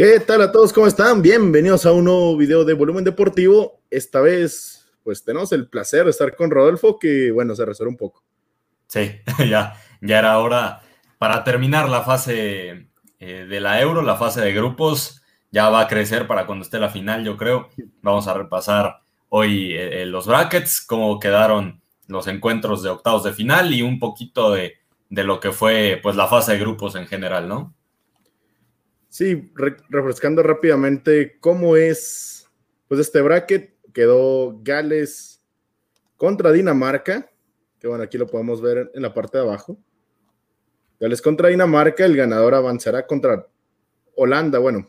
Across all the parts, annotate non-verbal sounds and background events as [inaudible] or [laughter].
¿Qué tal a todos? ¿Cómo están? Bienvenidos a un nuevo video de Volumen Deportivo. Esta vez, pues tenemos el placer de estar con Rodolfo, que bueno, se resuelve un poco. Sí, [laughs] ya, ya era hora para terminar la fase eh, de la Euro, la fase de grupos. Ya va a crecer para cuando esté la final, yo creo. Vamos a repasar hoy eh, eh, los brackets, cómo quedaron los encuentros de octavos de final y un poquito de, de lo que fue pues la fase de grupos en general, ¿no? Sí, refrescando rápidamente cómo es, pues este bracket quedó Gales contra Dinamarca, que bueno, aquí lo podemos ver en la parte de abajo. Gales contra Dinamarca, el ganador avanzará contra Holanda, bueno,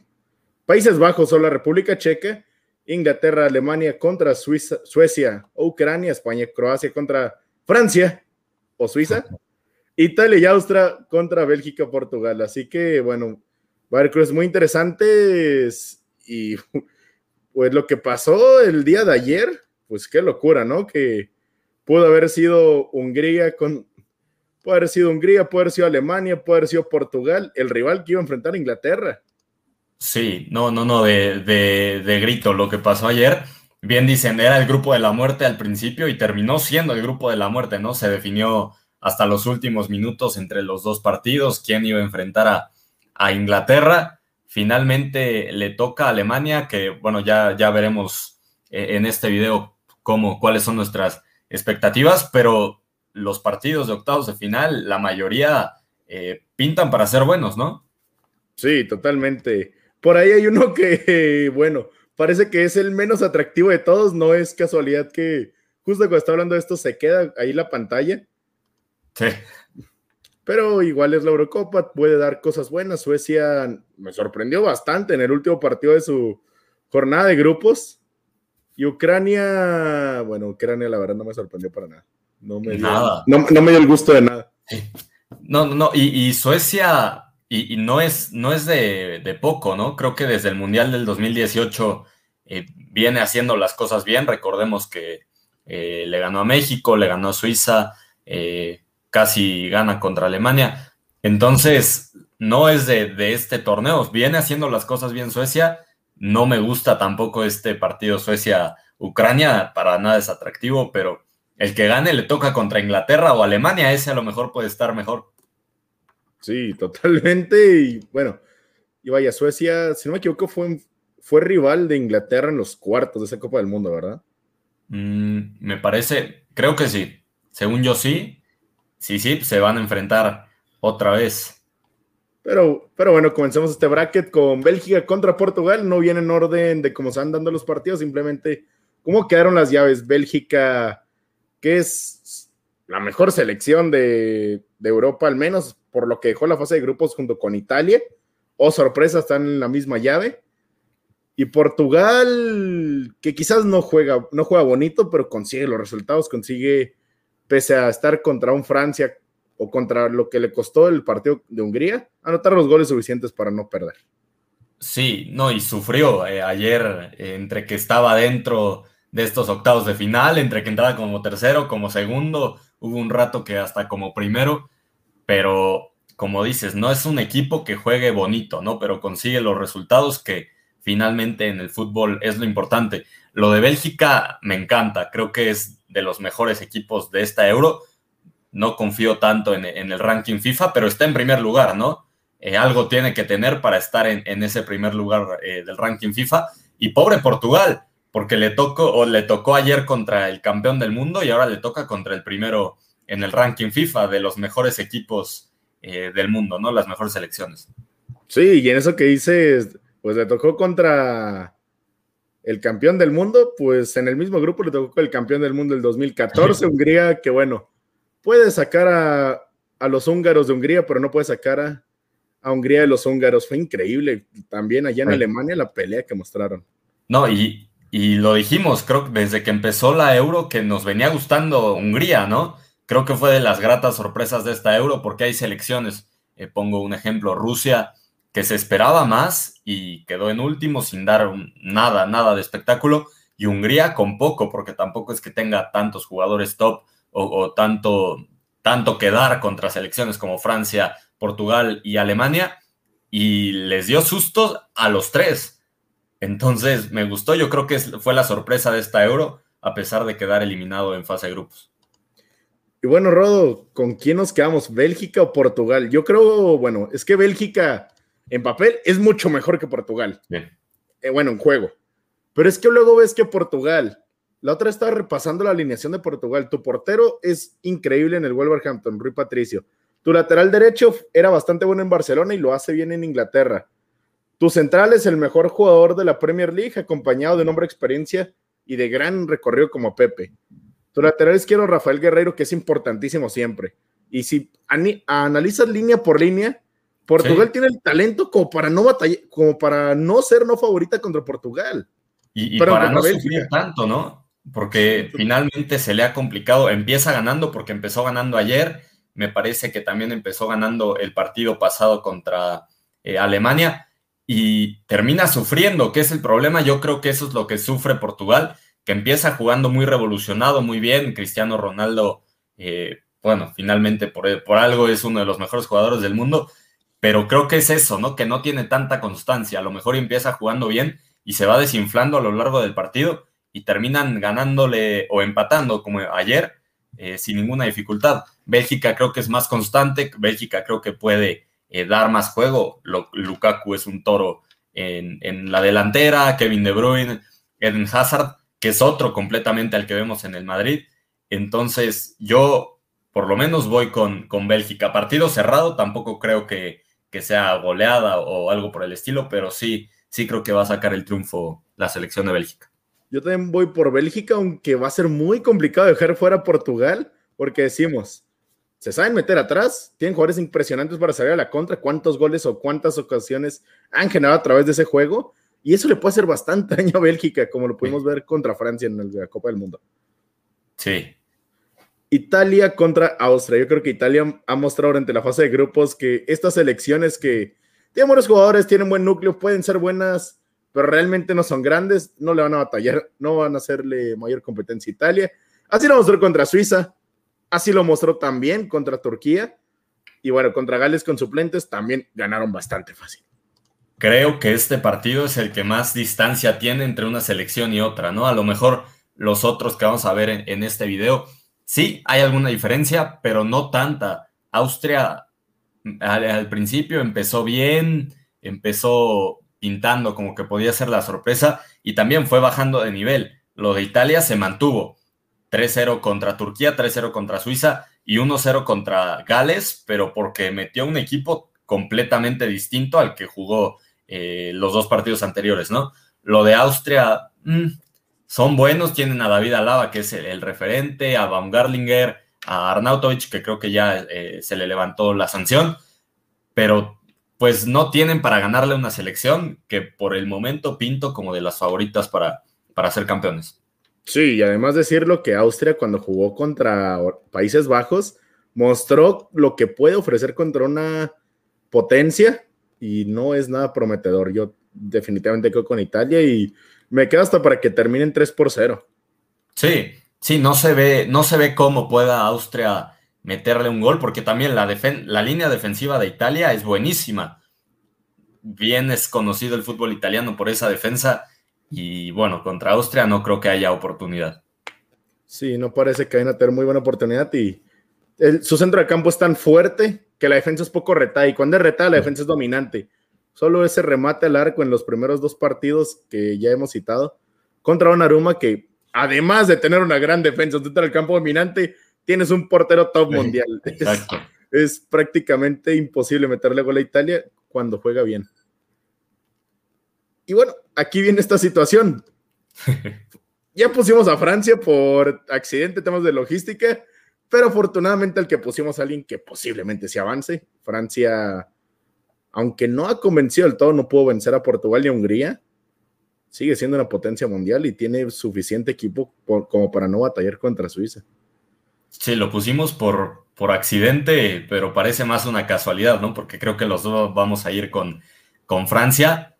Países Bajos o la República Checa, Inglaterra, Alemania contra Suiza, Suecia o Ucrania, España, Croacia contra Francia o Suiza, [laughs] Italia y Austria contra Bélgica, Portugal. Así que bueno, va muy interesantes y [laughs] pues lo que pasó el día de ayer, pues qué locura, ¿no? Que pudo haber sido Hungría con, puede haber sido Hungría, puede haber sido Alemania, puede haber sido Portugal, el rival que iba a enfrentar a Inglaterra. Sí, no, no, no, de, de, de grito lo que pasó ayer. Bien dicen, era el grupo de la muerte al principio y terminó siendo el grupo de la muerte, ¿no? Se definió hasta los últimos minutos entre los dos partidos, quién iba a enfrentar a, a Inglaterra. Finalmente le toca a Alemania, que bueno, ya, ya veremos eh, en este video cómo, cuáles son nuestras expectativas, pero los partidos de octavos de final, la mayoría eh, pintan para ser buenos, ¿no? Sí, totalmente. Por ahí hay uno que, [laughs] bueno, parece que es el menos atractivo de todos, no es casualidad que justo cuando está hablando de esto se queda ahí la pantalla. Sí pero igual es la Eurocopa, puede dar cosas buenas. Suecia me sorprendió bastante en el último partido de su jornada de grupos. Y Ucrania, bueno, Ucrania la verdad no me sorprendió para nada. No me dio, nada. No, me dio el gusto de nada. No, no, no. Y, Suecia, y, no es, no es de, poco, ¿no? Creo que desde el Mundial del 2018 eh, viene haciendo las cosas bien. Recordemos que eh, le ganó a México, le ganó a Suiza. Eh, casi gana contra Alemania. Entonces, no es de, este torneo. Viene haciendo las cosas bien Suecia. No me gusta tampoco este partido Suecia-Ucrania. Para nada es atractivo, pero el que gane le toca contra Inglaterra o Alemania. Ese a lo mejor puede estar mejor. Sí, totalmente. Y bueno, y vaya, Suecia, si no me equivoco, fue, fue rival de Inglaterra en los cuartos de esa Copa del Mundo, ¿verdad? Mm, me parece, creo que sí. Según yo sí, sí, sí, se van a enfrentar otra vez. Pero, pero bueno, comencemos este bracket con Bélgica contra Portugal. No viene en orden de cómo se van dando los partidos, simplemente cómo quedaron las llaves. Bélgica, que es la mejor selección de, de Europa, al menos por lo que dejó la fase de grupos junto con Italia. Oh, sorpresa, están en la misma llave. Y Portugal, que quizás no juega, no juega bonito, pero consigue los resultados, consigue pese a estar contra un Francia o contra lo que le costó el partido de Hungría, anotar los goles suficientes para no perder. Sí, no, y sufrió eh, ayer eh, entre que estaba dentro de estos octavos de final, entre que entraba como tercero, como segundo, hubo un rato que hasta como primero, pero como dices, no es un equipo que juegue bonito, ¿no? Pero consigue los resultados que finalmente en el fútbol es lo importante. Lo de Bélgica me encanta, creo que es de los mejores equipos de esta Euro. No confío tanto en, el ranking FIFA, pero está en primer lugar, ¿no? Eh, algo tiene que tener para estar en, ese primer lugar eh, del ranking FIFA. Y pobre Portugal, porque le tocó, o le tocó ayer contra el campeón del mundo y ahora le toca contra el primero en el ranking FIFA de los mejores equipos eh, del mundo, ¿no? Las mejores selecciones. Sí, y en eso que dices, pues le tocó contra el campeón del mundo, pues en el mismo grupo le tocó el campeón del mundo del 2014, [laughs] Hungría, que bueno, puede sacar a, los húngaros de Hungría, pero no puede sacar a, Hungría de los húngaros. Fue increíble también allá en Alemania la pelea que mostraron. No, y, lo dijimos, creo que desde que empezó la Euro, que nos venía gustando Hungría, ¿no? Creo que fue de las gratas sorpresas de esta Euro, porque hay selecciones, eh, pongo un ejemplo, Rusia, que se esperaba más y quedó en último sin dar nada, nada de espectáculo. Y Hungría con poco, porque tampoco es que tenga tantos jugadores top o, tanto, tanto que dar contra selecciones como Francia, Portugal y Alemania. y les dio sustos a los tres. Entonces, me gustó, yo creo que fue la sorpresa de esta euro, a pesar de quedar eliminado en fase de grupos. Y bueno, Rodo, ¿con quién nos quedamos? ¿Bélgica o Portugal? Yo creo, bueno, es que Bélgica en papel es mucho mejor que Portugal. Eh, bueno, en juego. Pero es que luego ves que Portugal, la otra estaba repasando la alineación de Portugal. Tu portero es increíble en el Wolverhampton, Rui Patricio. Tu lateral derecho era bastante bueno en Barcelona y lo hace bien en Inglaterra. Tu central es el mejor jugador de la Premier League, acompañado de un hombre de experiencia y de gran recorrido como Pepe. Tu lateral izquierdo, Rafael Guerreiro, que es importantísimo siempre. Y si analizas línea por línea, Portugal tiene el talento como para no batallar, como para no ser no favorita contra Portugal. Y, para no sufrir tanto, ¿no? Porque finalmente se le ha complicado. Empieza ganando porque empezó ganando ayer. Me parece que también empezó ganando el partido pasado contra eh, Alemania y termina sufriendo, que es el problema. Yo creo que eso es lo que sufre Portugal, que empieza jugando muy revolucionado, muy bien. Cristiano Ronaldo, eh, bueno, finalmente por, por algo es uno de los mejores jugadores del mundo, pero creo que es eso, ¿no? Que no tiene tanta constancia. A lo mejor empieza jugando bien y se va desinflando a lo largo del partido y terminan ganándole o empatando como ayer eh, sin ninguna dificultad. Bélgica creo que es más constante, Bélgica creo que puede eh, dar más juego. Lukaku es un toro en, en, la delantera, Kevin De Bruyne, Eden Hazard, que es otro completamente al que vemos en el Madrid. Entonces yo por lo menos voy con, con Bélgica. Partido cerrado, tampoco creo que, que sea goleada o algo por el estilo, pero sí sí creo que va a sacar el triunfo la selección de Bélgica. Yo también voy por Bélgica, aunque va a ser muy complicado dejar fuera Portugal, porque decimos, se saben meter atrás, tienen jugadores impresionantes para salir a la contra, cuántos goles o cuántas ocasiones han generado a través de ese juego, y eso le puede hacer bastante [laughs] daño a Bélgica, como lo pudimos ver contra Francia en la Copa del Mundo. Sí. Italia contra Austria. Yo creo que Italia ha mostrado durante la fase de grupos que estas elecciones que tienen buenos jugadores, tienen buen núcleo, pueden ser buenas, pero realmente no son grandes, no le van a batallar, no van a hacerle mayor competencia a Italia. Así lo mostró contra Suiza, así lo mostró también contra Turquía, y bueno, contra Gales con suplentes también ganaron bastante fácil. Creo que este partido es el que más distancia tiene entre una selección y otra, ¿no? A lo mejor los otros que vamos a ver en, en este video, sí, hay alguna diferencia, pero no tanta. Austria al, principio empezó bien, empezó pintando como que podía ser la sorpresa y también fue bajando de nivel. Lo de Italia se mantuvo. 3-0 contra Turquía, 3-0 contra Suiza y 1-0 contra Gales, pero porque metió un equipo completamente distinto al que jugó eh, los dos partidos anteriores, ¿no? Lo de Austria, mm, son buenos, tienen a David Alaba, que es el, referente, a Baumgartlinger, a Arnautovic, que creo que ya eh, se le levantó la sanción, pero pues no tienen para ganarle una selección que por el momento pinto como de las favoritas para, para ser campeones. Sí, y además decirlo que Austria cuando jugó contra Países Bajos mostró lo que puede ofrecer contra una potencia y no es nada prometedor. Yo definitivamente quedo con Italia y me quedo hasta para que terminen 3 por 0. Sí, Sí, no se ve, no se ve cómo pueda Austria meterle un gol, porque también la, la línea defensiva de Italia es buenísima. Bien es conocido el fútbol italiano por esa defensa y bueno, contra Austria no creo que haya oportunidad. Sí, no parece que vayan a tener muy buena oportunidad y su centro de campo es tan fuerte que la defensa es poco retada y cuando es retada la defensa es dominante. Solo ese remate al arco en los primeros dos partidos que ya hemos citado contra Aruma que además de tener una gran defensa dentro del campo dominante, tienes un portero top mundial. [laughs] Es, prácticamente imposible meterle gol a Italia cuando juega bien. Y bueno, aquí viene esta situación. [laughs] ya pusimos a Francia por accidente, temas de logística, pero afortunadamente el que pusimos a alguien que posiblemente se avance. Francia, aunque no ha convencido del todo, no pudo vencer a Portugal y a Hungría sigue siendo una potencia mundial y tiene suficiente equipo como para no batallar contra Suiza. Sí, lo pusimos por, por accidente, pero parece más una casualidad, ¿no? Porque creo que los dos vamos a ir con, con Francia.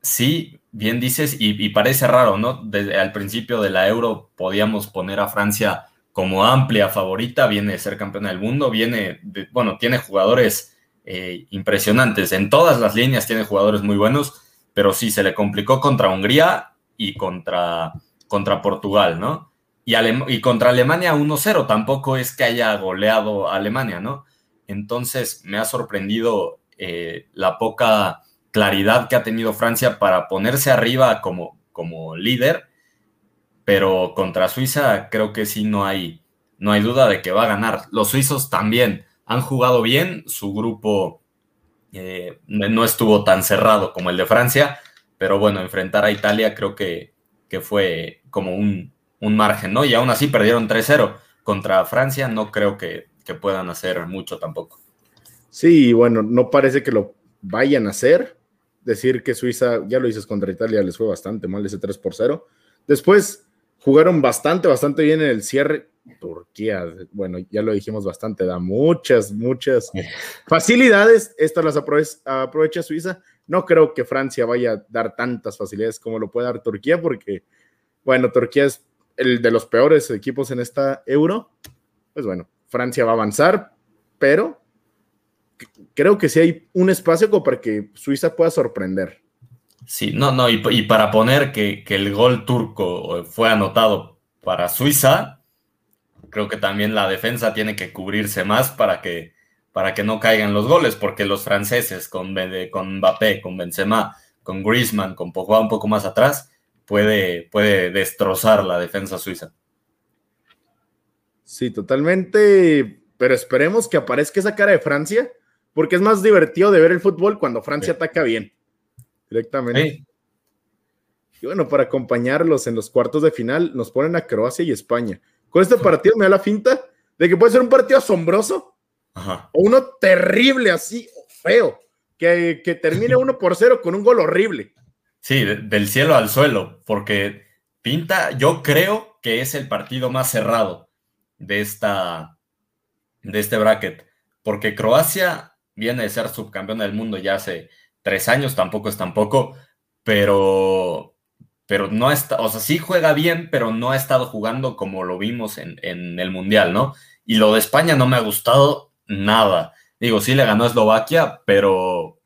Sí, bien dices, y, parece raro, ¿no? Desde al principio de la Euro podíamos poner a Francia como amplia favorita, viene de ser campeona del mundo, viene, bueno, tiene jugadores eh, impresionantes. En todas las líneas tiene jugadores muy buenos, pero sí se le complicó contra Hungría y contra, contra Portugal, ¿no? Y, contra Alemania 1-0, tampoco es que haya goleado a Alemania, ¿no? Entonces me ha sorprendido eh, la poca claridad que ha tenido Francia para ponerse arriba como, como líder, pero contra Suiza creo que sí no hay, no hay duda de que va a ganar. Los suizos también han jugado bien, su grupo eh, no estuvo tan cerrado como el de Francia, pero bueno, enfrentar a Italia creo que, que fue como un, un, margen, ¿no? Y aún así perdieron 3-0 contra Francia, no creo que, que puedan hacer mucho tampoco. Sí, bueno, no parece que lo vayan a hacer. Decir que Suiza, ya lo dices contra Italia, les fue bastante mal ese 3 por 0. Después jugaron bastante, bastante bien en el cierre. Turquía, bueno, ya lo dijimos bastante, da muchas, muchas facilidades. Estas las aprovecha, Suiza. No creo que Francia vaya a dar tantas facilidades como lo puede dar Turquía, porque, bueno, Turquía es el de los peores equipos en esta euro. Pues bueno, Francia va a avanzar, pero creo que sí hay un espacio como para que Suiza pueda sorprender. Sí, no, no, y, para poner que, el gol turco fue anotado para Suiza, creo que también la defensa tiene que cubrirse más para que, para que no caigan los goles, porque los franceses con, con Mbappé, con Benzema, con Griezmann, con Pogba un poco más atrás, puede, puede destrozar la defensa suiza. Sí, totalmente, pero esperemos que aparezca esa cara de Francia porque es más divertido de ver el fútbol cuando Francia ataca bien, directamente. Y bueno, para acompañarlos en los cuartos de final, nos ponen a Croacia y España. Con este partido me da la finta de que puede ser un partido asombroso o uno terrible, así, feo, que, que termine [laughs] uno por cero con un gol horrible. Sí, del cielo al suelo, porque pinta, yo creo que es el partido más cerrado de esta de este bracket, porque Croacia viene de ser subcampeón del mundo ya hace tres años, tampoco es tampoco, pero, pero no está, o sea, sí juega bien, pero no ha estado jugando como lo vimos en, el Mundial, ¿no? Y lo de España no me ha gustado nada. Digo, sí le ganó Eslovaquia, pero,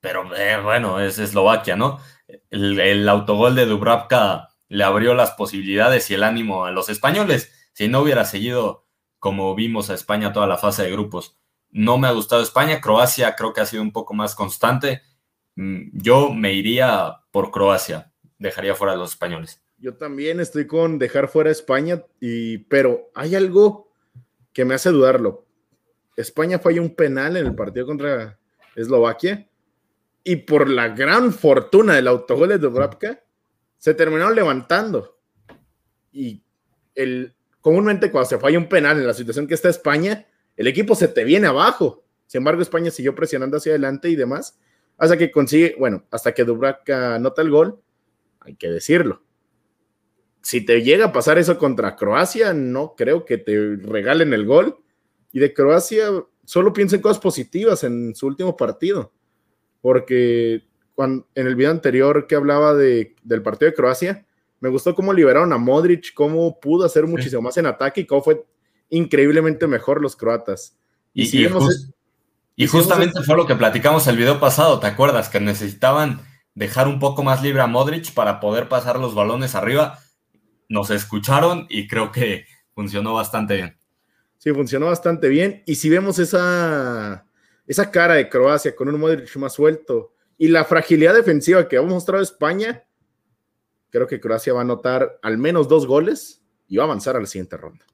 pero eh, bueno, es Eslovaquia, ¿no? El, el, autogol de Dubravka le abrió las posibilidades y el ánimo a los españoles. Si no hubiera seguido como vimos a España toda la fase de grupos. No me ha gustado España, Croacia creo que ha sido un poco más constante. Mm, yo me iría por Croacia, dejaría fuera a los españoles. Yo también estoy con dejar fuera a España, pero hay algo que me hace dudarlo. España falló un penal en el partido contra Eslovaquia y por la gran fortuna del autogol de Dubravka se terminaron levantando. Y el, comúnmente cuando se falla un penal en la situación que está España, el equipo se te viene abajo. Sin embargo, España siguió presionando hacia adelante y demás, hasta que consigue, bueno, hasta que Dubravka anota el gol, hay que decirlo. Si te llega a pasar eso contra Croacia, no creo que te regalen el gol. Y de Croacia, solo piensa en cosas positivas en su último partido. Porque cuando, en el video anterior que hablaba de, del partido de Croacia, me gustó cómo liberaron a Modric, cómo pudo hacer muchísimo más en ataque y cómo fue increíblemente mejor los croatas. Y, y, justamente fue lo que platicamos el video pasado, ¿te acuerdas? Que necesitaban dejar un poco más libre a Modric para poder pasar los balones arriba. Nos escucharon y creo que funcionó bastante bien. Sí, funcionó bastante bien. Y si vemos esa, esa cara de Croacia con un Modric más suelto y la fragilidad defensiva que ha mostrado España, creo que Croacia va a anotar al menos dos goles y va a avanzar a la siguiente ronda.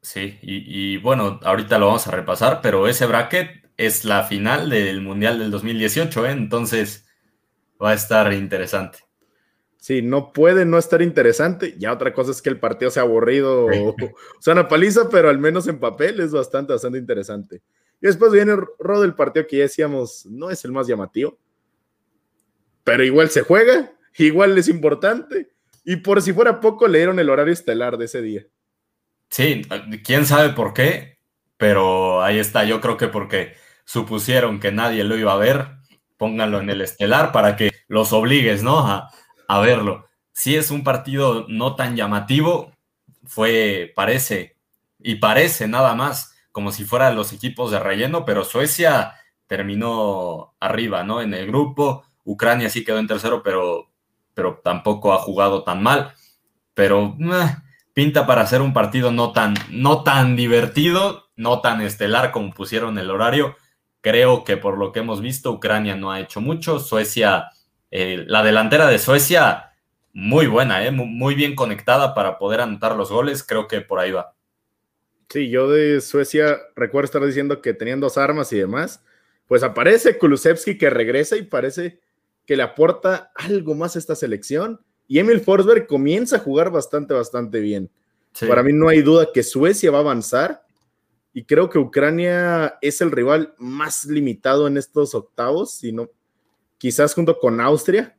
Sí, y, bueno, ahorita lo vamos a repasar, pero ese bracket es la final del Mundial del 2018, ¿eh? entonces va a estar interesante. Sí, no puede no estar interesante. Ya otra cosa es que el partido sea aburrido o, sea [laughs] una paliza, pero al menos en papel es bastante, bastante interesante. Y después viene Rod el partido que ya decíamos, no es el más llamativo, pero igual se juega igual es importante. Y por si fuera poco, le dieron el horario estelar de ese día. Sí, quién sabe por qué, pero ahí está. Yo creo que porque supusieron que nadie lo iba a ver, pónganlo en el estelar para que los obligues, ¿no? A, verlo. Si es un partido no tan llamativo, fue, parece, y parece nada más como si fueran los equipos de relleno, pero Suecia terminó arriba, ¿no? En el grupo. Ucrania sí quedó en tercero, pero, pero tampoco ha jugado tan mal. Pero eh, pinta para hacer un partido no tan, no tan divertido, no tan estelar como pusieron el horario. Creo que por lo que hemos visto, Ucrania no ha hecho mucho. Suecia, eh, la delantera de Suecia, muy buena, ¿eh? muy bien conectada para poder anotar los goles. Creo que por ahí va. Sí, yo de Suecia recuerdo estar diciendo que tenían dos armas y demás. Pues aparece Kulusevski que regresa y parece que le aporta algo más a esta selección. Y Emil Forsberg comienza a jugar bastante, bastante bien. Para mí no hay duda que Suecia va a avanzar. Y creo que Ucrania es el rival más limitado en estos octavos, sino quizás junto con Austria.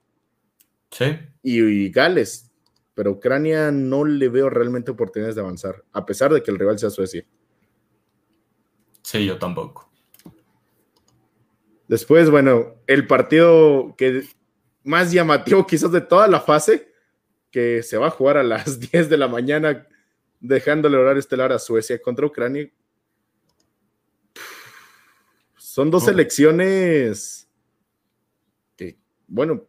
Sí. y Gales pero Ucrania no le veo realmente oportunidades de avanzar, a pesar de que el rival sea Suecia. Sí, yo tampoco. Después, bueno, el partido que más llamativo quizás de toda la fase, que se va a jugar a las [laughs] 10 de la mañana, dejándole horario estelar a Suecia contra Ucrania. Son dos selecciones que, bueno,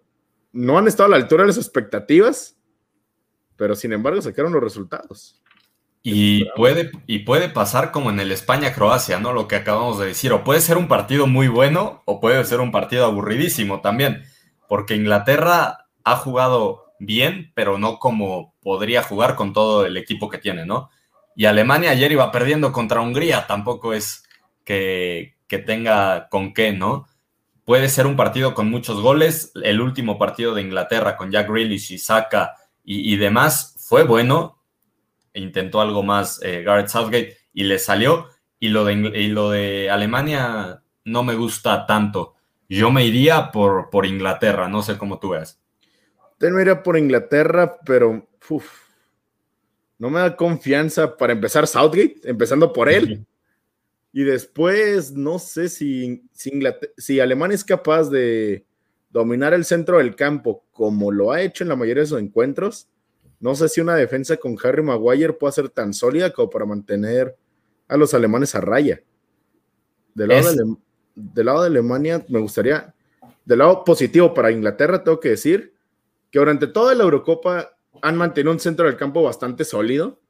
no han estado a la altura de las expectativas, pero sin embargo sacaron los resultados. Y puede, y puede pasar como en el España-Croacia, ¿no? Lo que acabamos de decir. O puede ser un partido muy bueno o puede ser un partido aburridísimo también. Porque Inglaterra ha jugado bien, pero no como podría jugar con todo el equipo que tiene, ¿no? Y Alemania ayer iba perdiendo contra Hungría, tampoco es que, que tenga con qué, ¿no? Puede ser un partido con muchos goles. El último partido de Inglaterra con Jack Grealish y Saka y, demás fue bueno. Intentó algo más eh, Garrett Southgate y le salió. Y lo, de, lo de Alemania no me gusta tanto. Yo me iría por, por Inglaterra, no sé cómo tú veas. Yo me iría por Inglaterra, pero no me da confianza para empezar Southgate, empezando por él. [laughs] Y después, no sé si, si Alemania es capaz de, dominar el centro del campo como lo ha hecho en la mayoría de sus encuentros, no sé si una defensa con Harry Maguire puede ser tan sólida como para mantener a los alemanes a raya. Del lado, de, del lado de Alemania, me gustaría, del lado positivo para Inglaterra, tengo que decir que durante toda la Eurocopa han mantenido un centro del campo bastante sólido,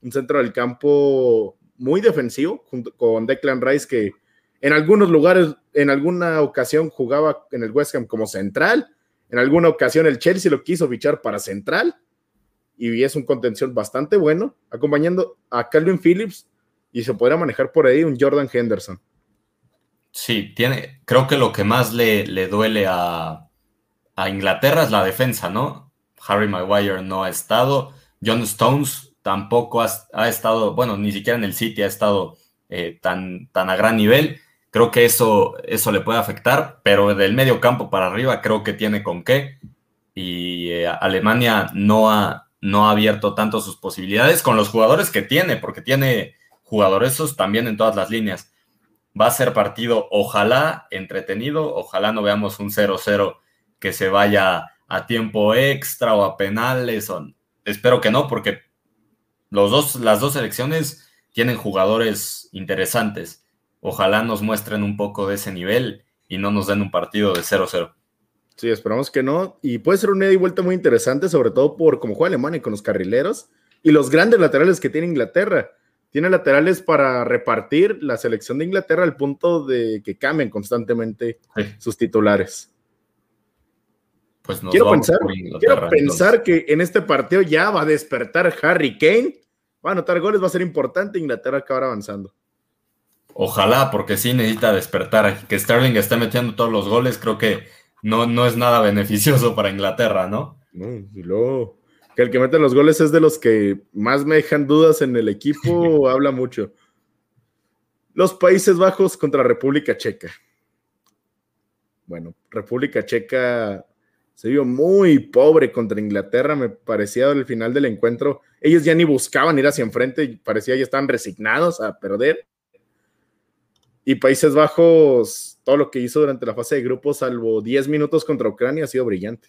un centro del campo muy defensivo, junto con Declan Rice, que en algunos lugares, en alguna ocasión jugaba en el West Ham como central. En alguna ocasión el Chelsea lo quiso fichar para central. Y es un contención bastante bueno, acompañando a Calvin Phillips. Y se podrá manejar por ahí un Jordan Henderson. Sí, tiene, creo que lo que más le, le duele a, Inglaterra es la defensa, ¿no? Harry Maguire no ha estado. John Stones tampoco ha, estado, bueno, ni siquiera en el City ha estado eh, tan, tan a gran nivel. Creo que eso, eso le puede afectar, pero del medio campo para arriba creo que tiene con qué. Y eh, Alemania no ha, no ha abierto tanto sus posibilidades con los jugadores que tiene, porque tiene jugadores también en todas las líneas. Va a ser partido, ojalá entretenido, ojalá no veamos un 0-0 que se vaya a tiempo extra o a penales. espero que no, porque los dos, las dos selecciones tienen jugadores interesantes. Ojalá nos muestren un poco de ese nivel y no nos den un partido de 0-0. Sí, esperamos que no. Y puede ser una ida y vuelta muy interesante, sobre todo por cómo juega Alemania con los carrileros y los grandes laterales que tiene Inglaterra. Tiene laterales para repartir la selección de Inglaterra al punto de que cambien constantemente sus titulares. Pues quiero pensar, quiero pensar que en este partido ya va a despertar Harry Kane, va a anotar goles, va a ser importante. Inglaterra acabar avanzando. Ojalá, porque sí necesita despertar. Que Sterling esté metiendo todos los goles, creo que no, no es nada beneficioso para Inglaterra, ¿no? No, y luego, que el que mete los goles es de los que más me dejan dudas en el equipo, [laughs] habla mucho. Los Países Bajos contra República Checa. Bueno, República Checa se vio muy pobre contra Inglaterra, me parecía al final del encuentro. Ellos ya ni buscaban ir hacia enfrente, parecía ya estaban resignados a perder. Y Países Bajos, todo lo que hizo durante la fase de grupos, salvo 10 minutos contra Ucrania, ha sido brillante.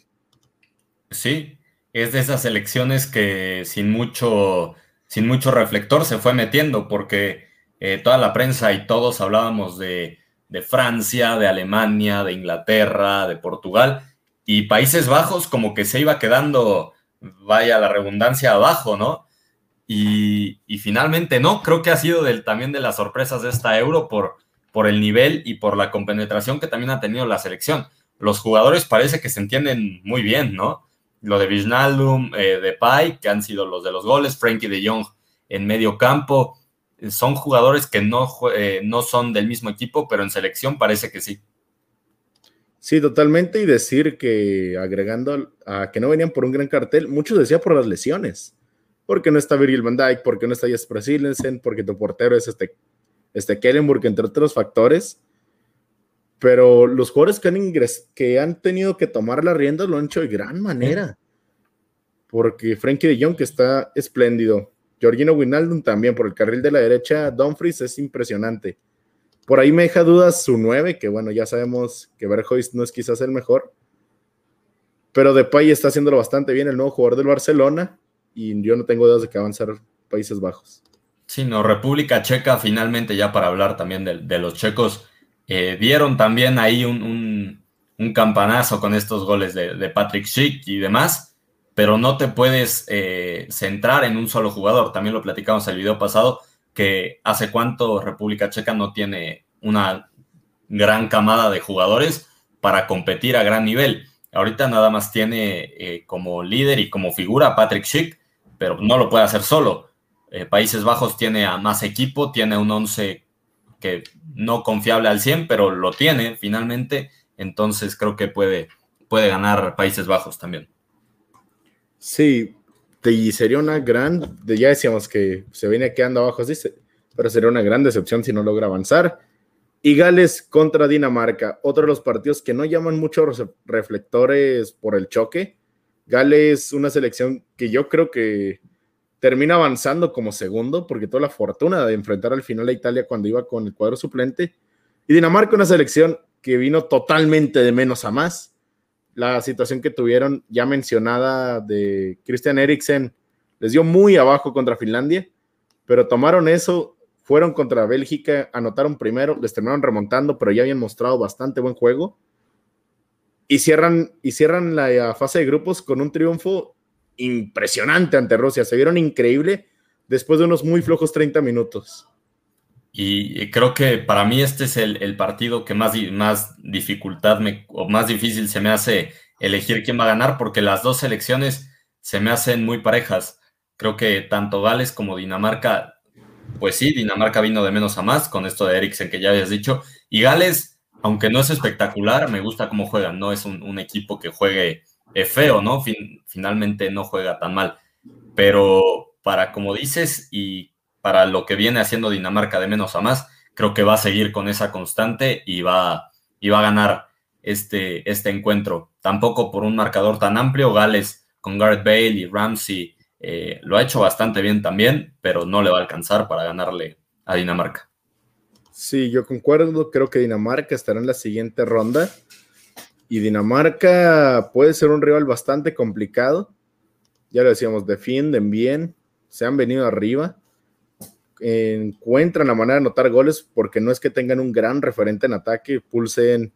Sí, es de esas elecciones que sin mucho, sin mucho reflector se fue metiendo, porque eh, toda la prensa y todos hablábamos de, de Francia, de Alemania, de Inglaterra, de Portugal, y Países Bajos como que se iba quedando, vaya la redundancia, abajo, ¿no? Y, finalmente no, creo que ha sido del, también de las sorpresas de esta euro por, el nivel y por la compenetración que también ha tenido la selección. Los jugadores parece que se entienden muy bien, ¿no? Lo de Wijnaldum, eh, de Pai, que han sido los de los goles, Frankie de Jong en medio campo, son jugadores que no, eh, no son del mismo equipo, pero en selección parece que sí. Sí, totalmente. Y decir que agregando a que no venían por un gran cartel, muchos decían por las lesiones. Porque no está Virgil van Dijk, porque no está Jesper Silensen, porque tu portero es este, este Kellenburg, entre otros factores. Pero los jugadores que han, que han tenido que tomar la rienda lo han hecho de gran manera. Porque Frankie de Jong, que está espléndido, Georgino Winaldum también por el carril de la derecha. Dumfries es impresionante. Por ahí me deja dudas su 9, que bueno, ya sabemos que Verhoist no es quizás el mejor. Pero Depay está haciéndolo bastante bien, el nuevo jugador del Barcelona. Y yo no tengo dudas de que avanzar Países Bajos. Sí, no, República Checa, finalmente, ya para hablar también de, los checos, eh, dieron también ahí un, campanazo con estos goles de, de Patrick Schick y demás pero no te puedes eh, centrar en un solo jugador. También lo platicamos el video pasado, que hace cuánto República Checa no tiene una gran camada de jugadores para competir a gran nivel. Ahorita nada más tiene eh, como líder y como figura Patrick Schick, pero no lo puede hacer solo. Eh, Países Bajos tiene a más equipo, tiene un 11 que no confiable al 100, pero lo tiene finalmente. Entonces creo que puede, puede ganar Países Bajos también. Sí, y sería una gran, ya decíamos que se viene quedando abajo, pero sería una gran decepción si no logra avanzar. Y Gales contra Dinamarca, otro de los partidos que no llaman muchos reflectores por el choque. Gales, una selección que yo creo que termina avanzando como segundo, porque toda la fortuna de enfrentar al final a Italia cuando iba con el cuadro suplente. Y Dinamarca, una selección que vino totalmente de menos a más la situación que tuvieron ya mencionada de Christian Eriksen les dio muy abajo contra Finlandia, pero tomaron eso, fueron contra Bélgica, anotaron primero, les terminaron remontando, pero ya habían mostrado bastante buen juego. Y cierran, y cierran la fase de grupos con un triunfo impresionante ante Rusia. Se vieron increíble después de unos muy flojos 30 minutos. Y creo que para mí este es el, partido que más, más dificultad me, o más difícil se me hace elegir quién va a ganar, porque las dos selecciones se me hacen muy parejas. Creo que tanto Gales como Dinamarca, pues sí, Dinamarca vino de menos a más con esto de Eriksen que ya habías dicho. Y Gales, aunque no es espectacular, me gusta cómo juegan. No es un, equipo que juegue eh, feo, ¿no? finalmente no juega tan mal. Pero para, como dices, y para lo que viene haciendo Dinamarca de menos a más. Creo que va a seguir con esa constante y va, y va a ganar este, este encuentro. Tampoco por un marcador tan amplio. Gales con Gareth Bale y Ramsey eh, lo ha hecho bastante bien también, pero no le va a alcanzar para ganarle a Dinamarca. Sí, yo concuerdo. Creo que Dinamarca estará en la siguiente ronda. Y Dinamarca puede ser un rival bastante complicado. Ya lo decíamos, defienden bien, se han venido arriba encuentran la manera de anotar goles porque no es que tengan un gran referente en ataque, Pulsen,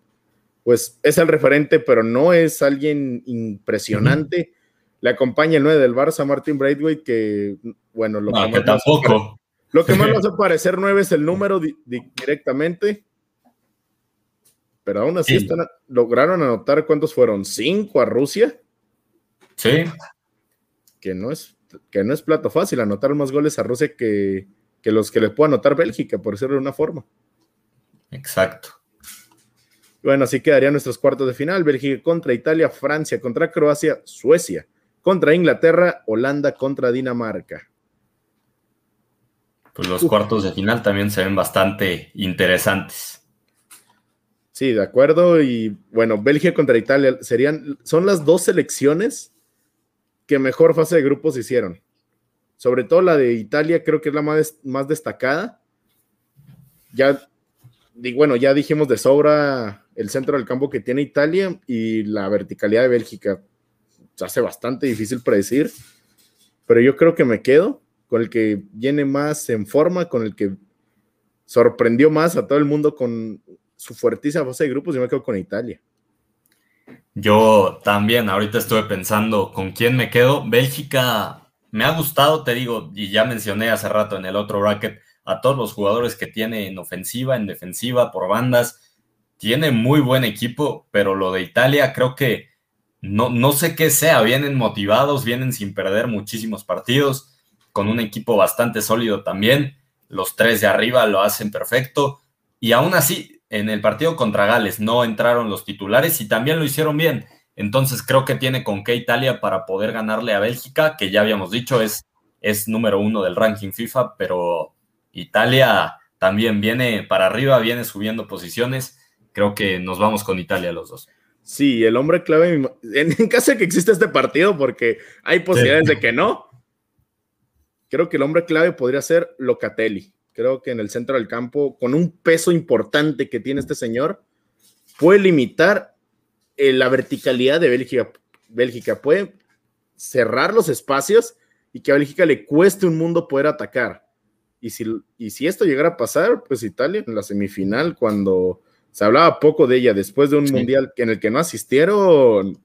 pues es el referente, pero no es alguien impresionante. Le acompaña el 9 del Barça, Martin Braithwaite, que, bueno, lo que, tampoco. lo que más hace [laughs] parecer 9 es el número directamente, pero aún así lograron anotar cuántos fueron, cinco a Rusia. Sí. Que no es, que no es plato fácil anotar más goles a Rusia que, que los que le pueda anotar Bélgica, por decirlo de una forma. Exacto. Bueno, así quedarían nuestros cuartos de final. Bélgica contra Italia, Francia contra Croacia, Suecia contra Inglaterra, Holanda contra Dinamarca. Pues los cuartos de final también se ven bastante interesantes. Sí, de acuerdo. Y bueno, Bélgica contra Italia serían, son las dos selecciones que mejor fase de grupos hicieron sobre todo la de Italia, creo que es la más, más destacada. Ya, bueno, ya dijimos de sobra el centro del campo que tiene Italia y la verticalidad de Bélgica. Se hace bastante difícil predecir, pero yo creo que me quedo con el que viene más en forma, con el que sorprendió más a todo el mundo con su fuertísima fase de grupos, yo me quedo con Italia. Yo también, ahorita estuve pensando con quién me quedo. Bélgica me ha gustado, te digo, y ya mencioné hace rato en el otro bracket a todos los jugadores que tiene en ofensiva, en defensiva, por bandas. Tiene muy buen equipo, pero lo de Italia creo que no, no sé qué sea. Vienen motivados, vienen sin perder muchísimos partidos, con un equipo bastante sólido también. Los tres de arriba lo hacen perfecto. Y aún así, en el partido contra Gales no entraron los titulares y también lo hicieron bien. Entonces creo que tiene con qué Italia para poder ganarle a Bélgica, que ya habíamos dicho es, es número uno del ranking FIFA, pero Italia también viene para arriba, viene subiendo posiciones. Creo que nos vamos con Italia los dos. Sí, el hombre clave, en, caso de que exista este partido, porque hay posibilidades de que no, creo que el hombre clave podría ser Locatelli. Creo que en el centro del campo, con un peso importante que tiene este señor, puede limitar eh, la verticalidad de Bélgica. Bélgica puede cerrar los espacios y que a Bélgica le cueste un mundo poder atacar. Y si, y si esto llegara a pasar, pues Italia en la semifinal, cuando se hablaba poco de ella después de un mundial en el que no asistieron.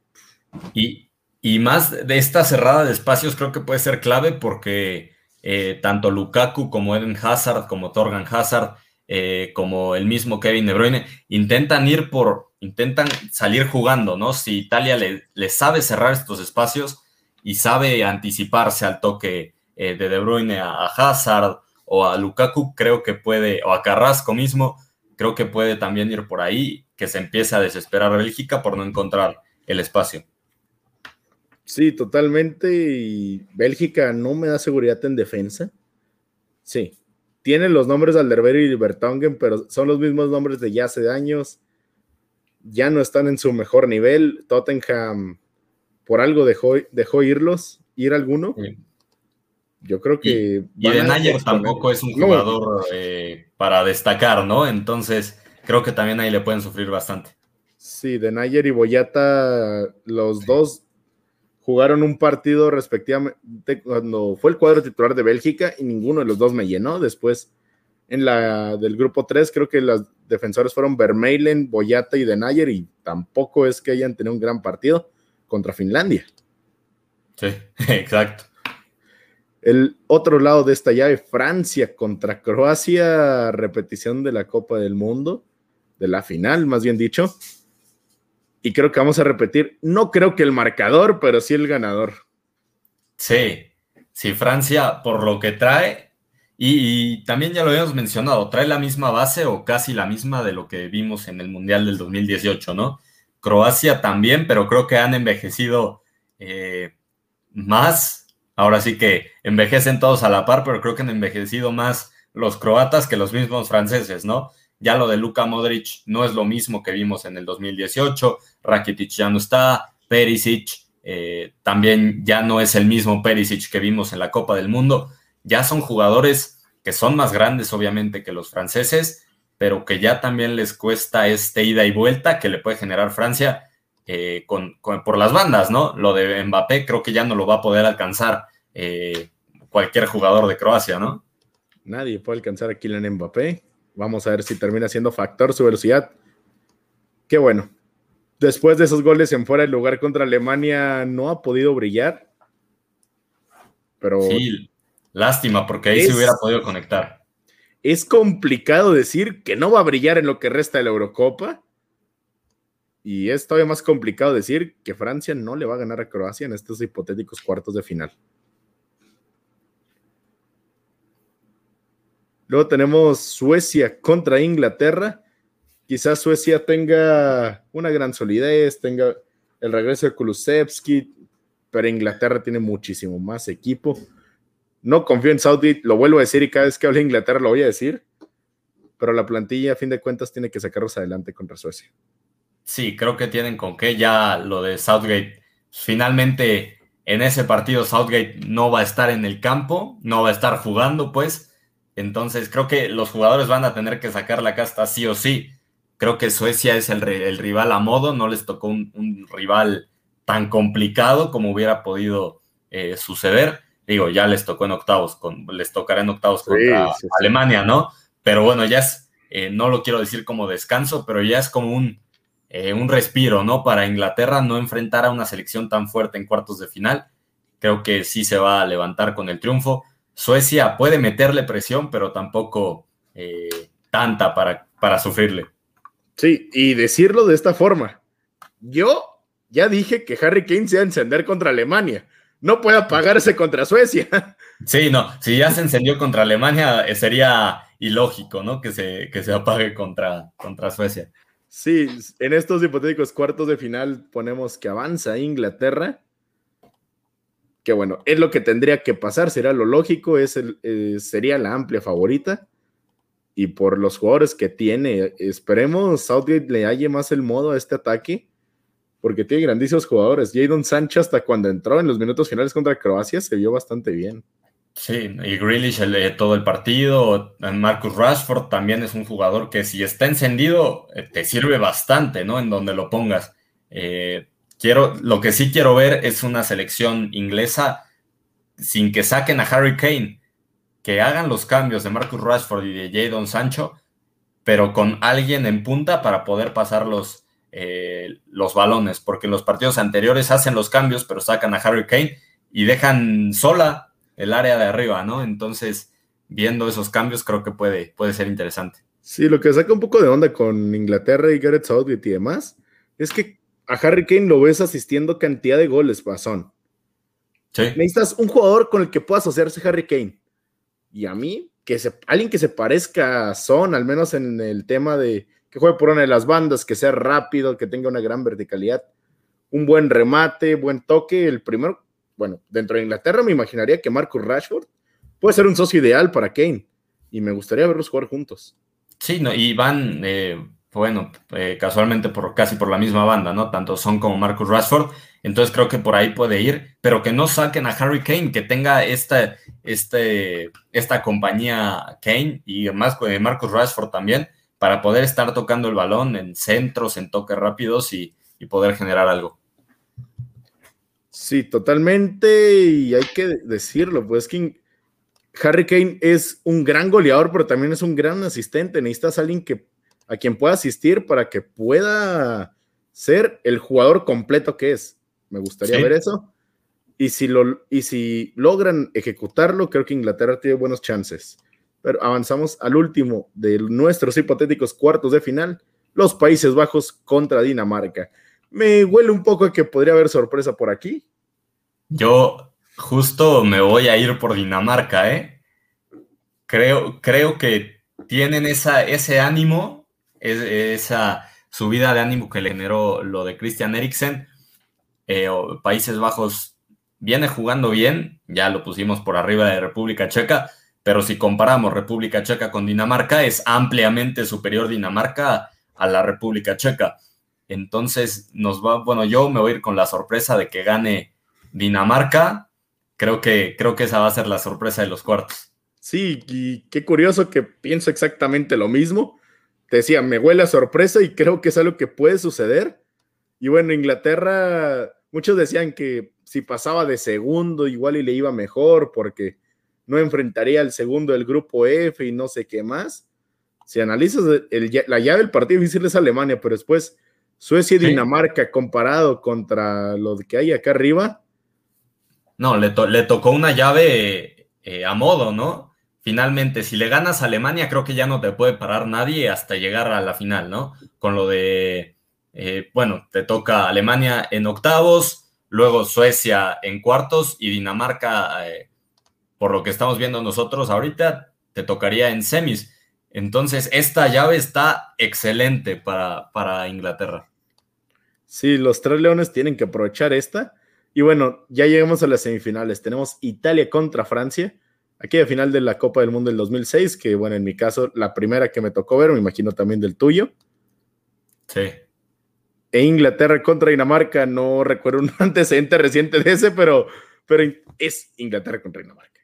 Y, y más de esta cerrada de espacios creo que puede ser clave porque eh, tanto Lukaku como Eden Hazard, como Torgan Hazard, eh, como el mismo Kevin De Bruyne, intentan ir por, intentan salir jugando, ¿no? Si Italia le, sabe cerrar estos espacios y sabe anticiparse al toque eh, de De Bruyne a, Hazard o a Lukaku, creo que puede, o a Carrasco mismo, creo que puede también ir por ahí, que se empiece a desesperar a Bélgica por no encontrar el espacio. Sí, totalmente. Y Bélgica no me da seguridad en defensa. Sí. Tiene los nombres de y Bertongen, pero son los mismos nombres de ya hace años. Ya no están en su mejor nivel. Tottenham por algo dejó, dejó irlos, ir alguno. Yo creo que. Y, y tampoco es un jugador eh, para destacar, ¿no? Entonces, creo que también ahí le pueden sufrir bastante. Sí, de Nayer y Boyata, los dos jugaron un partido respectivamente cuando fue el cuadro titular de Bélgica y ninguno de los dos me llenó. Después, en la del grupo 3, creo que los defensores fueron Vermeilen, Boyata y Denayer y tampoco es que hayan tenido un gran partido contra Finlandia. Sí, [laughs] exacto. El otro lado de esta llave, Francia contra Croacia, repetición de la Copa del Mundo, de la final, más bien dicho y creo que vamos a repetir, no creo que el marcador, pero sí el ganador. Sí, sí, Francia por lo que trae, y, también ya lo habíamos mencionado, trae la misma base o casi la misma de lo que vimos en el Mundial del 2018, ¿no? Croacia también, pero creo que han envejecido eh, más. Ahora sí que envejecen todos a la par, pero creo que han envejecido más los croatas que los mismos franceses, ¿no? Ya lo de Luka Modric no es lo mismo que vimos en el 2018. Rakitic ya no está. Perisic eh, también ya no es el mismo Perisic que vimos en la Copa del Mundo. Ya son jugadores que son más grandes, obviamente, que los franceses, pero que ya también les cuesta este ida y vuelta que le puede generar Francia eh, con, por las bandas, ¿no? Lo de Mbappé creo que ya no lo va a poder alcanzar eh, cualquier jugador de Croacia, ¿no? Nadie puede alcanzar a Kylian Mbappé. Vamos a ver si termina siendo factor su velocidad. Qué bueno. Después de esos goles en fuera del lugar contra Alemania, no ha podido brillar. Pero. Sí, lástima, porque ahí se hubiera podido conectar. Es complicado decir que no va a brillar en lo que resta de la Eurocopa. Y es todavía más complicado decir que Francia no le va a ganar a Croacia en estos hipotéticos cuartos de final. Luego tenemos Suecia contra Inglaterra. Quizás Suecia tenga una gran solidez, tenga el regreso de Kulusevski, pero Inglaterra tiene muchísimo más equipo. No confío en Southgate, lo vuelvo a decir y cada vez que hable de Inglaterra lo voy a decir, pero la plantilla a fin de cuentas tiene que sacarlos adelante contra Suecia. Sí, creo que tienen con qué ya lo de Southgate. Finalmente en ese partido Southgate no va a estar en el campo, no va a estar jugando, pues entonces creo que los jugadores van a tener que sacar la casta sí o sí. Creo que Suecia es el, rival a modo, no les tocó un, rival tan complicado como hubiera podido eh, suceder. Digo, ya les tocó en octavos, con, les tocará en octavos contra Alemania, ¿no? Pero bueno, ya es, eh, no lo quiero decir como descanso, pero ya es como un, eh, un respiro, ¿no? Para Inglaterra no enfrentar a una selección tan fuerte en cuartos de final. Creo que sí se va a levantar con el triunfo. Suecia puede meterle presión, pero tampoco eh, tanta para, para sufrirle. Sí, y decirlo de esta forma. Yo ya dije que Harry Kane se va a encender contra Alemania. No puede apagarse contra Suecia. [laughs] Sí, no, si ya se encendió contra Alemania, eh, sería ilógico, ¿no? Que se, que se apague contra, contra Suecia. Sí, en estos hipotéticos cuartos de final ponemos que avanza Inglaterra. Que bueno, es lo que tendría que pasar, sería lo lógico, es el, eh, sería la amplia favorita y por los jugadores que tiene, esperemos Southgate le halle más el modo a este ataque, porque tiene grandísimos jugadores. Jadon Sánchez, hasta cuando entró en los minutos finales contra Croacia, se vio bastante bien. Sí, y Grealish todo el partido, Marcus Rashford también es un jugador que si está encendido, eh, te sirve bastante, ¿no? En donde lo pongas. Eh, quiero, lo que sí quiero ver es una selección inglesa sin que saquen a Harry Kane que hagan los cambios de Marcus Rashford y de Jadon Sancho, pero con alguien en punta para poder pasar los, eh, los balones, porque en los partidos anteriores hacen los cambios, pero sacan a Harry Kane y dejan sola el área de arriba, ¿no? Entonces, viendo esos cambios, creo que puede, puede ser interesante. Sí, lo que saca un poco de onda con Inglaterra y Gareth Southgate y demás es que a Harry Kane lo ves asistiendo cantidad de goles, Pasón. Sí. Necesitas un jugador con el que pueda asociarse Harry Kane. Y a mí, que se, alguien que se parezca a Son, al menos en el tema de que juegue por una de las bandas, que sea rápido, que tenga una gran verticalidad, un buen remate, buen toque. El primero, bueno, dentro de Inglaterra me imaginaría que Marcus Rashford puede ser un socio ideal para Kane y me gustaría verlos jugar juntos. Sí, no, y van, eh, bueno, eh, casualmente por casi por la misma banda, ¿no? Tanto Son como Marcus Rashford. Entonces creo que por ahí puede ir, pero que no saquen a Harry Kane, que tenga esta, este, esta compañía Kane y además eh, Marcus Rashford también, para poder estar tocando el balón en centros, en toques rápidos y, poder generar algo. Sí, totalmente, y hay que decirlo, pues que Harry Kane es un gran goleador, pero también es un gran asistente. Necesitas a alguien que, a quien pueda asistir para que pueda ser el jugador completo que es. Me gustaría ver eso. Y si, lo, y si logran ejecutarlo, creo que Inglaterra tiene buenos chances. Pero avanzamos al último de nuestros hipotéticos cuartos de final, los Países Bajos contra Dinamarca. Me huele un poco a que podría haber sorpresa por aquí. Yo justo me voy a ir por Dinamarca, ¿eh? Creo, creo que tienen esa, ese ánimo, esa subida de ánimo que le generó lo de Christian Eriksen eh, Países Bajos viene jugando bien, ya lo pusimos por arriba de República Checa, pero si comparamos República Checa con Dinamarca, es ampliamente superior Dinamarca a la República Checa. Entonces, nos va, bueno, yo me voy a ir con la sorpresa de que gane Dinamarca. Creo que, creo que esa va a ser la sorpresa de los cuartos. Sí, y qué curioso que pienso exactamente lo mismo. Te decía, me huele a sorpresa y creo que es algo que puede suceder. Y bueno, Inglaterra, muchos decían que si pasaba de segundo, igual y le iba mejor, porque no enfrentaría al segundo del grupo F y no sé qué más. Si analizas la llave del partido difícil es Alemania, pero después Suecia y Dinamarca comparado contra lo que hay acá arriba. No, le, le tocó una llave eh, a modo, ¿no? Finalmente, si le ganas a Alemania, creo que ya no te puede parar nadie hasta llegar a la final, ¿no? Con lo de eh, bueno, te toca Alemania en octavos, luego Suecia en cuartos y Dinamarca, eh, por lo que estamos viendo nosotros ahorita, te tocaría en semis. Entonces, esta llave está excelente para, para Inglaterra. Sí, los tres leones tienen que aprovechar esta. Y bueno, ya llegamos a las semifinales. Tenemos Italia contra Francia. Aquí a final de la Copa del Mundo del 2006, que bueno, en mi caso, la primera que me tocó ver, me imagino también del tuyo. Sí e Inglaterra contra Dinamarca. No recuerdo un [laughs] antecedente reciente de ese, pero, pero es Inglaterra contra Dinamarca.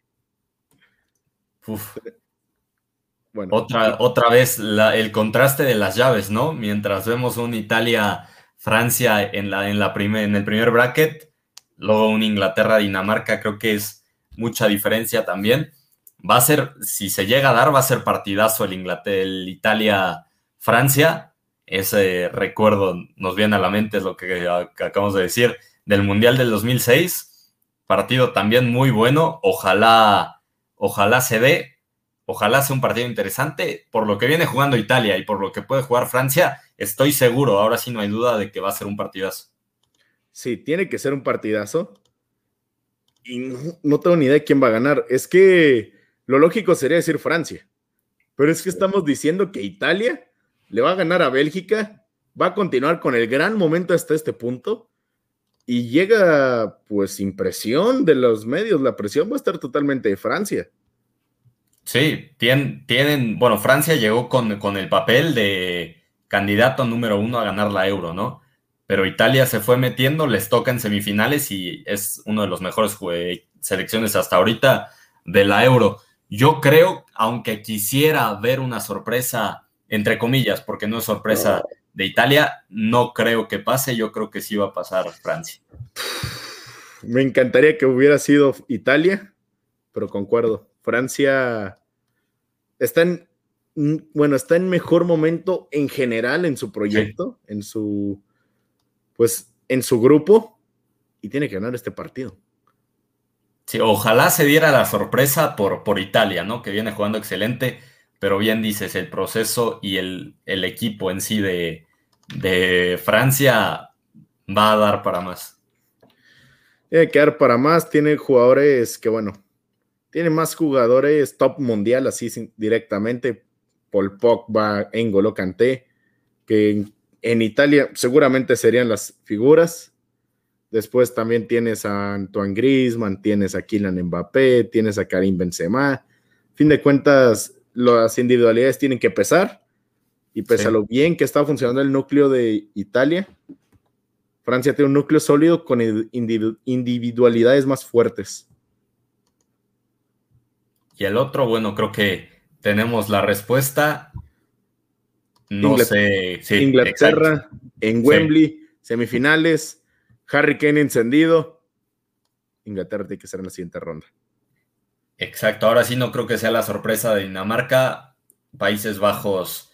Bueno, otra, otra vez el contraste de las llaves, ¿no? Mientras vemos un Italia-Francia en, la, en, la en el primer bracket, luego un Inglaterra-Dinamarca, creo que es mucha diferencia también. va a ser, si se llega a dar, va a ser partidazo el, el Italia-Francia. Ese recuerdo nos viene a la mente, es lo que, acabamos de decir, del Mundial del 2006. Partido también muy bueno. Ojalá, ojalá se dé. Ojalá sea un partido interesante. Por lo que viene jugando Italia y por lo que puede jugar Francia, estoy seguro, ahora sí no hay duda de que va a ser un partidazo. Sí, tiene que ser un partidazo. Y no tengo ni idea de quién va a ganar. Es que lo lógico sería decir Francia, pero es que estamos diciendo que Italia le va a ganar a Bélgica, va a continuar con el gran momento hasta este punto y llega pues sin presión de los medios, la presión va a estar totalmente de Francia. Sí, tienen, tienen bueno, Francia llegó con, con el papel de candidato número uno a ganar la euro, ¿no? Pero Italia se fue metiendo, les toca en semifinales y es uno de los mejores selecciones hasta ahorita de la euro. Yo creo, aunque quisiera ver una sorpresa, entre comillas, porque no es sorpresa de Italia, no creo que pase, yo creo que sí va a pasar Francia. Me encantaría que hubiera sido Italia, pero concuerdo. Francia está en, bueno, está en mejor momento en general en su proyecto, en su, pues, en su grupo, y tiene que ganar este partido. Sí, ojalá se diera la sorpresa por, por Italia, ¿no? Que viene jugando excelente, pero bien dices, el proceso y el, equipo en sí de, Francia va a dar para más. Tiene que dar para más, tiene jugadores que, bueno, tiene más jugadores top mundial, así directamente. Paul Pogba, Engolo Kanté, que en, Italia seguramente serían las figuras. Después también tienes a Antoine Griezmann, tienes a Kylian Mbappé, tienes a Karim Benzema. Fin de cuentas, las individualidades tienen que pesar. Y pese a lo bien que está funcionando el núcleo de Italia, Francia tiene un núcleo sólido con individualidades más fuertes. Y el otro, bueno, creo que tenemos la respuesta. No sé. Inglaterra en Wembley, semifinales. Harry Kane encendido. Inglaterra tiene que ser en la siguiente ronda. Exacto, ahora sí no creo que sea la sorpresa de Dinamarca, Países Bajos.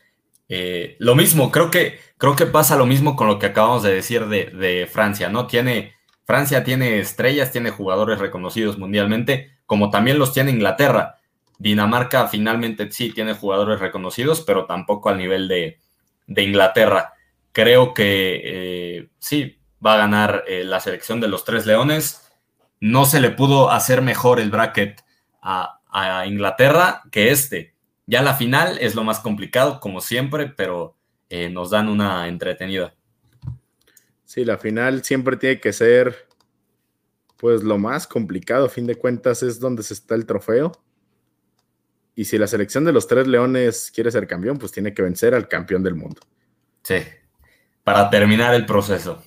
Eh, lo mismo, creo que, creo que pasa lo mismo con lo que acabamos de decir de, Francia, ¿no? Tiene, Francia tiene estrellas, tiene jugadores reconocidos mundialmente, como también los tiene Inglaterra. Dinamarca finalmente sí tiene jugadores reconocidos, pero tampoco al nivel de, Inglaterra. Creo que eh, sí, va a ganar eh, la selección de los tres leones. No se le pudo hacer mejor el bracket a, Inglaterra que este. Ya la final es lo más complicado, como siempre, pero eh, nos dan una entretenida. Sí, la final siempre tiene que ser, pues, lo más complicado. A fin de cuentas, es donde se está el trofeo. Y si la selección de los tres leones quiere ser campeón, pues tiene que vencer al campeón del mundo. Sí, para terminar el proceso.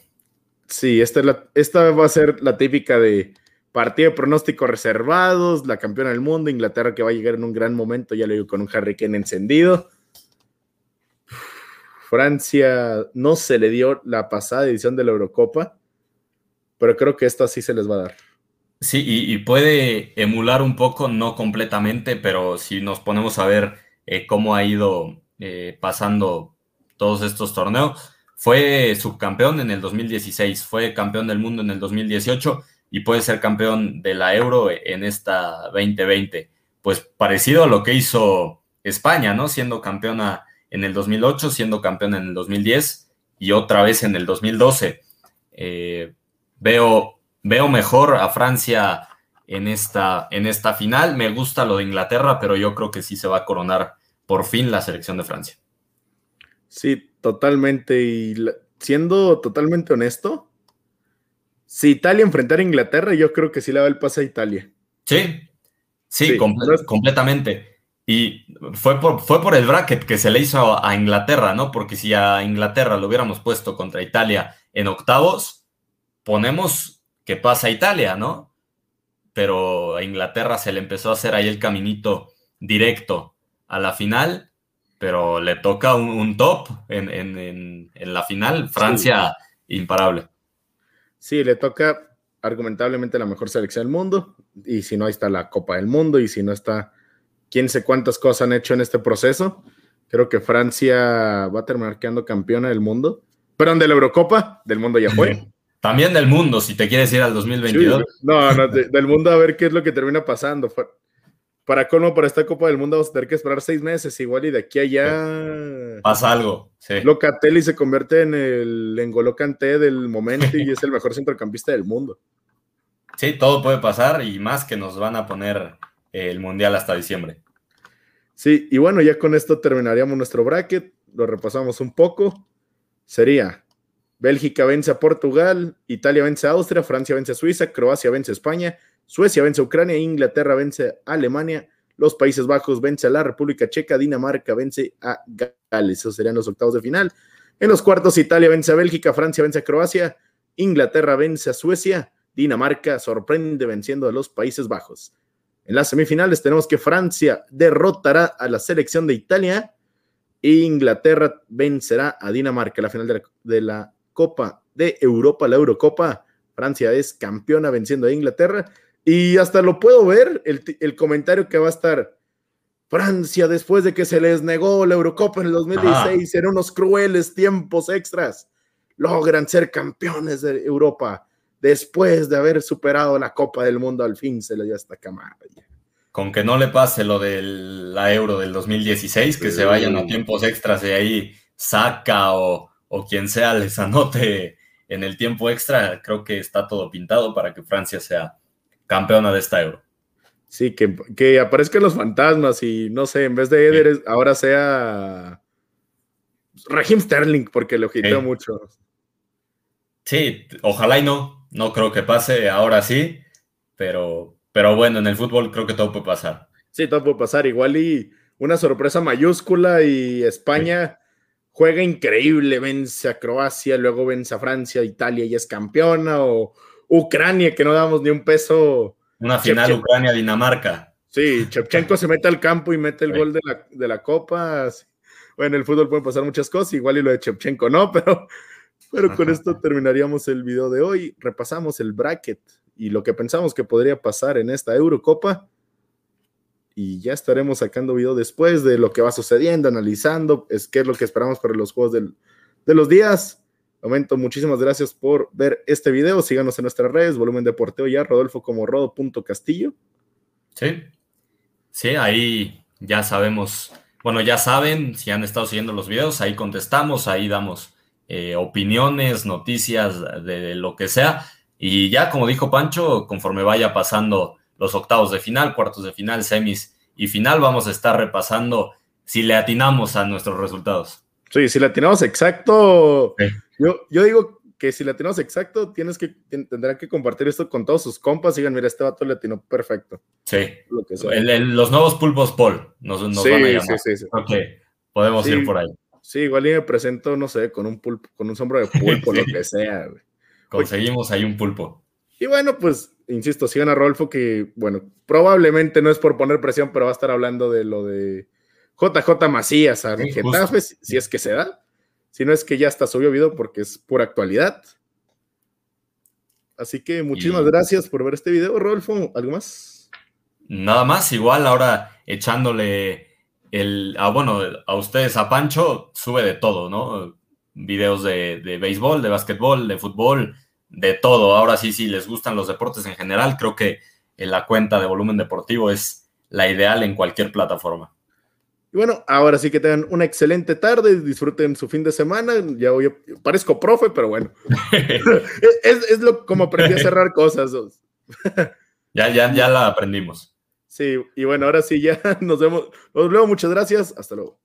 Sí, esta, esta va a ser la típica de partido de pronósticos reservados, la campeona del mundo, Inglaterra que va a llegar en un gran momento, ya lo digo, con un Harry Kane encendido. Francia no se le dio la pasada edición de la Eurocopa, pero creo que esta sí se les va a dar. Sí, y, puede emular un poco, no completamente, pero si nos ponemos a ver eh, cómo ha ido eh, pasando todos estos torneos, fue subcampeón en el 2016, fue campeón del mundo en el 2018 y puede ser campeón de la Euro en esta 2020. Pues parecido a lo que hizo España, ¿no? Siendo campeona en el 2008, siendo campeón en el 2010 y otra vez en el 2012. Eh, veo, veo mejor a Francia en esta, en esta final. Me gusta lo de Inglaterra, pero yo creo que sí se va a coronar por fin la selección de Francia. Sí, totalmente. Y siendo totalmente honesto, si Italia enfrentara a Inglaterra, yo creo que sí le va el pase a Italia. Sí, sí, completamente. Y fue por, fue por el bracket que se le hizo a, Inglaterra, ¿no? Porque si a Inglaterra lo hubiéramos puesto contra Italia en octavos, ponemos que pasa a Italia, ¿no? Pero a Inglaterra se le empezó a hacer ahí el caminito directo a la final pero le toca un, top en, la final. Francia, imparable. Sí, le toca argumentablemente la mejor selección del mundo. Y si no, ahí está la Copa del Mundo. Y si no está quién sé cuántas cosas han hecho en este proceso. Creo que Francia va a terminar quedando campeona del mundo. Perdón, de la Eurocopa, del mundo ya fue. [laughs] También del mundo, si te quieres ir al 2022. no, no, del mundo a ver qué es lo que termina pasando. Para colmo, para esta Copa del Mundo vamos a tener que esperar seis meses, igual y de aquí a allá. Pasa algo, sí. Locatelli se convierte en el Engolo del momento y es el mejor centrocampista del mundo. [laughs] Sí, todo puede pasar y más que nos van a poner el Mundial hasta diciembre. Sí, y bueno, ya con esto terminaríamos nuestro bracket, lo repasamos un poco. Sería Bélgica vence a Portugal, Italia vence a Austria, Francia vence a Suiza, Croacia vence a España, Suecia vence a Ucrania, Inglaterra vence a Alemania, los Países Bajos vence a la República Checa, Dinamarca vence a Gales. Esos serían los octavos de final. En los cuartos, Italia vence a Bélgica, Francia vence a Croacia, Inglaterra vence a Suecia, Dinamarca sorprende venciendo a los Países Bajos. En las semifinales tenemos que Francia derrotará a la selección de Italia e Inglaterra vencerá a Dinamarca. La final de la, Copa de Europa, la Eurocopa. Francia es campeona venciendo a Inglaterra. Y hasta lo puedo ver, el, comentario que va a estar. Francia, después de que se les negó la Eurocopa en el 2016, en unos crueles tiempos extras, logran ser campeones de Europa después de haber superado la Copa del Mundo, al fin se le dio esta camada. Con que no le pase lo de la Euro del 2016, que se vayan a tiempos extras y ahí saca o, quien sea les anote en el tiempo extra, creo que está todo pintado para que Francia sea campeona de esta Euro. Sí, que, que aparezcan los fantasmas y no sé, en vez de Eder, ahora sea Raheem Sterling, porque lo quitó mucho. Sí, ojalá y no, no creo que pase, ahora sí, pero, pero bueno, en el fútbol creo que todo puede pasar. Sí, todo puede pasar. Igual y una sorpresa mayúscula y España juega increíble, vence a Croacia, luego vence a Francia, Italia y es campeona, o Ucrania, que no damos ni un peso. Una final Ucrania-Dinamarca. Sí, Chepchenko se mete al campo y mete el gol de la, de la Copa. Bueno, en el fútbol pueden pasar muchas cosas, igual y lo de Chepchenko no, [laughs] pero pero con esto terminaríamos el video de hoy. Repasamos el bracket y lo que pensamos que podría pasar en esta Eurocopa. Y ya estaremos sacando video después de lo que va sucediendo, analizando es qué es lo que esperamos para los juegos de los días. Momento, muchísimas gracias por ver este video. Síganos en nuestras redes, Volumen Deporteo ya, Rodolfo como Rodo.castillo. Sí, sí, ahí ya sabemos, bueno, ya saben, si han estado siguiendo los videos, ahí contestamos, ahí damos eh, opiniones, noticias de lo que sea. Y ya, como dijo Pancho, conforme vaya pasando los octavos de final, cuartos de final, semis y final, vamos a estar repasando si le atinamos a nuestros resultados. Sí, si le atinamos exacto, yo, yo digo que si le atinamos exacto, tienes que, tendrán que compartir esto con todos sus compas digan, mira, este vato le atinó perfecto. Sí, los nuevos pulpos Paul nos, van a llamar. Sí, sí, Ok, podemos ir por ahí. Sí, igual y me presento, no sé, con un pulpo, con un sombro de [laughs] pulpo, lo que sea. Conseguimos ahí un pulpo. Y bueno, pues, insisto, sigan a Rolfo, que, bueno, probablemente no es por poner presión, pero va a estar hablando de lo de JJ Macías a Getafe, si es que se da. Si no es que ya está subió video porque es pura actualidad. Así que muchísimas gracias por ver este video, Rolfo. ¿Algo más? Nada más, igual ahora echándole el, ah, bueno, a ustedes, a Pancho, sube de todo, ¿no? Videos de, de béisbol, de básquetbol, de fútbol, de todo. Ahora sí, si les gustan los deportes en general, creo que la cuenta de volumen deportivo es la ideal en cualquier plataforma. Y bueno, ahora sí que tengan una excelente tarde, disfruten su fin de semana. Ya voy, parezco profe, pero bueno. [laughs] [laughs] es, es, lo como aprendí a cerrar cosas. [laughs] ya, ya, ya la aprendimos. Sí, y bueno, ahora sí ya nos vemos. Nos vemos, muchas gracias. Hasta luego.